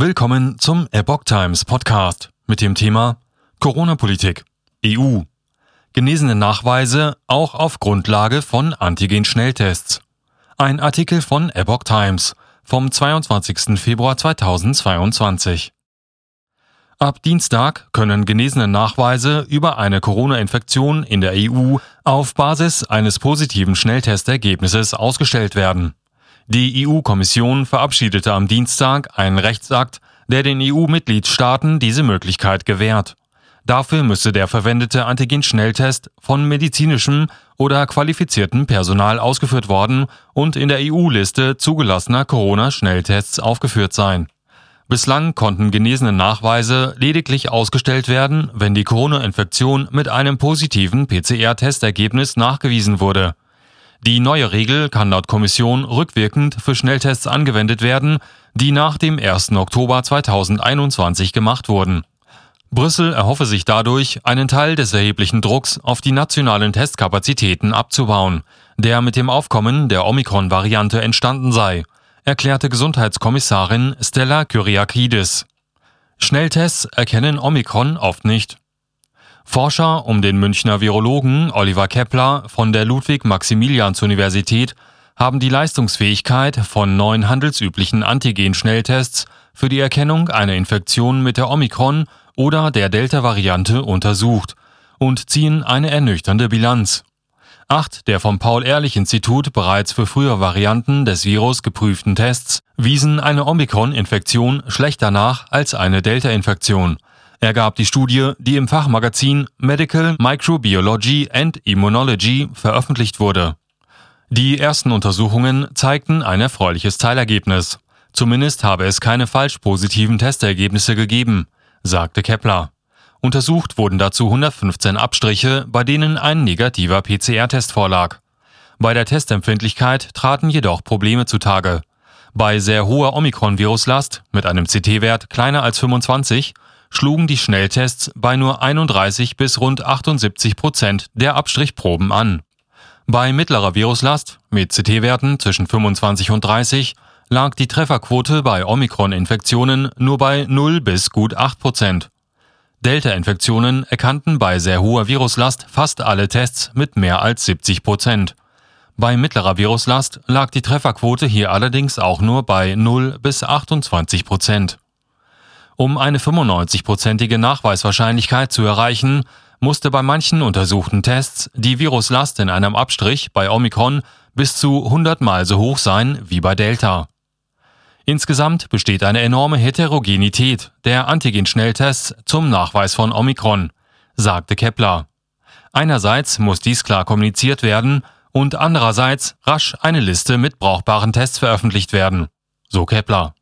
Willkommen zum Epoch Times Podcast mit dem Thema Corona-Politik EU. Genesene Nachweise auch auf Grundlage von Antigen-Schnelltests. Ein Artikel von Epoch Times vom 22. Februar 2022. Ab Dienstag können genesene Nachweise über eine Corona-Infektion in der EU auf Basis eines positiven Schnelltestergebnisses ausgestellt werden. Die EU-Kommission verabschiedete am Dienstag einen Rechtsakt, der den EU-Mitgliedstaaten diese Möglichkeit gewährt. Dafür müsse der verwendete Antigen-Schnelltest von medizinischem oder qualifiziertem Personal ausgeführt worden und in der EU-Liste zugelassener Corona-Schnelltests aufgeführt sein. Bislang konnten genesene Nachweise lediglich ausgestellt werden, wenn die Corona-Infektion mit einem positiven PCR-Testergebnis nachgewiesen wurde. Die neue Regel kann laut Kommission rückwirkend für Schnelltests angewendet werden, die nach dem 1. Oktober 2021 gemacht wurden. Brüssel erhoffe sich dadurch, einen Teil des erheblichen Drucks auf die nationalen Testkapazitäten abzubauen, der mit dem Aufkommen der Omikron-Variante entstanden sei, erklärte Gesundheitskommissarin Stella Kyriakidis. Schnelltests erkennen Omikron oft nicht. Forscher um den Münchner Virologen Oliver Kepler von der Ludwig-Maximilians-Universität haben die Leistungsfähigkeit von neun handelsüblichen Antigen-Schnelltests für die Erkennung einer Infektion mit der Omikron- oder der Delta-Variante untersucht und ziehen eine ernüchternde Bilanz. Acht der vom Paul-Ehrlich-Institut bereits für frühe Varianten des Virus geprüften Tests wiesen eine Omikron-Infektion schlechter nach als eine Delta-Infektion ergab die Studie, die im Fachmagazin Medical Microbiology and Immunology veröffentlicht wurde. Die ersten Untersuchungen zeigten ein erfreuliches Teilergebnis. Zumindest habe es keine falsch positiven Testergebnisse gegeben, sagte Kepler. Untersucht wurden dazu 115 Abstriche, bei denen ein negativer PCR-Test vorlag. Bei der Testempfindlichkeit traten jedoch Probleme zutage. Bei sehr hoher Omikron-Viruslast mit einem CT-Wert kleiner als 25 schlugen die Schnelltests bei nur 31 bis rund 78 Prozent der Abstrichproben an. Bei mittlerer Viruslast mit CT-Werten zwischen 25 und 30 lag die Trefferquote bei Omikron-Infektionen nur bei 0 bis gut 8 Prozent. Delta-Infektionen erkannten bei sehr hoher Viruslast fast alle Tests mit mehr als 70 Prozent. Bei mittlerer Viruslast lag die Trefferquote hier allerdings auch nur bei 0 bis 28 Prozent. Um eine 95-prozentige Nachweiswahrscheinlichkeit zu erreichen, musste bei manchen untersuchten Tests die Viruslast in einem Abstrich bei Omikron bis zu 100 Mal so hoch sein wie bei Delta. Insgesamt besteht eine enorme Heterogenität der Antigen-Schnelltests zum Nachweis von Omikron, sagte Kepler. Einerseits muss dies klar kommuniziert werden und andererseits rasch eine Liste mit brauchbaren Tests veröffentlicht werden, so Kepler.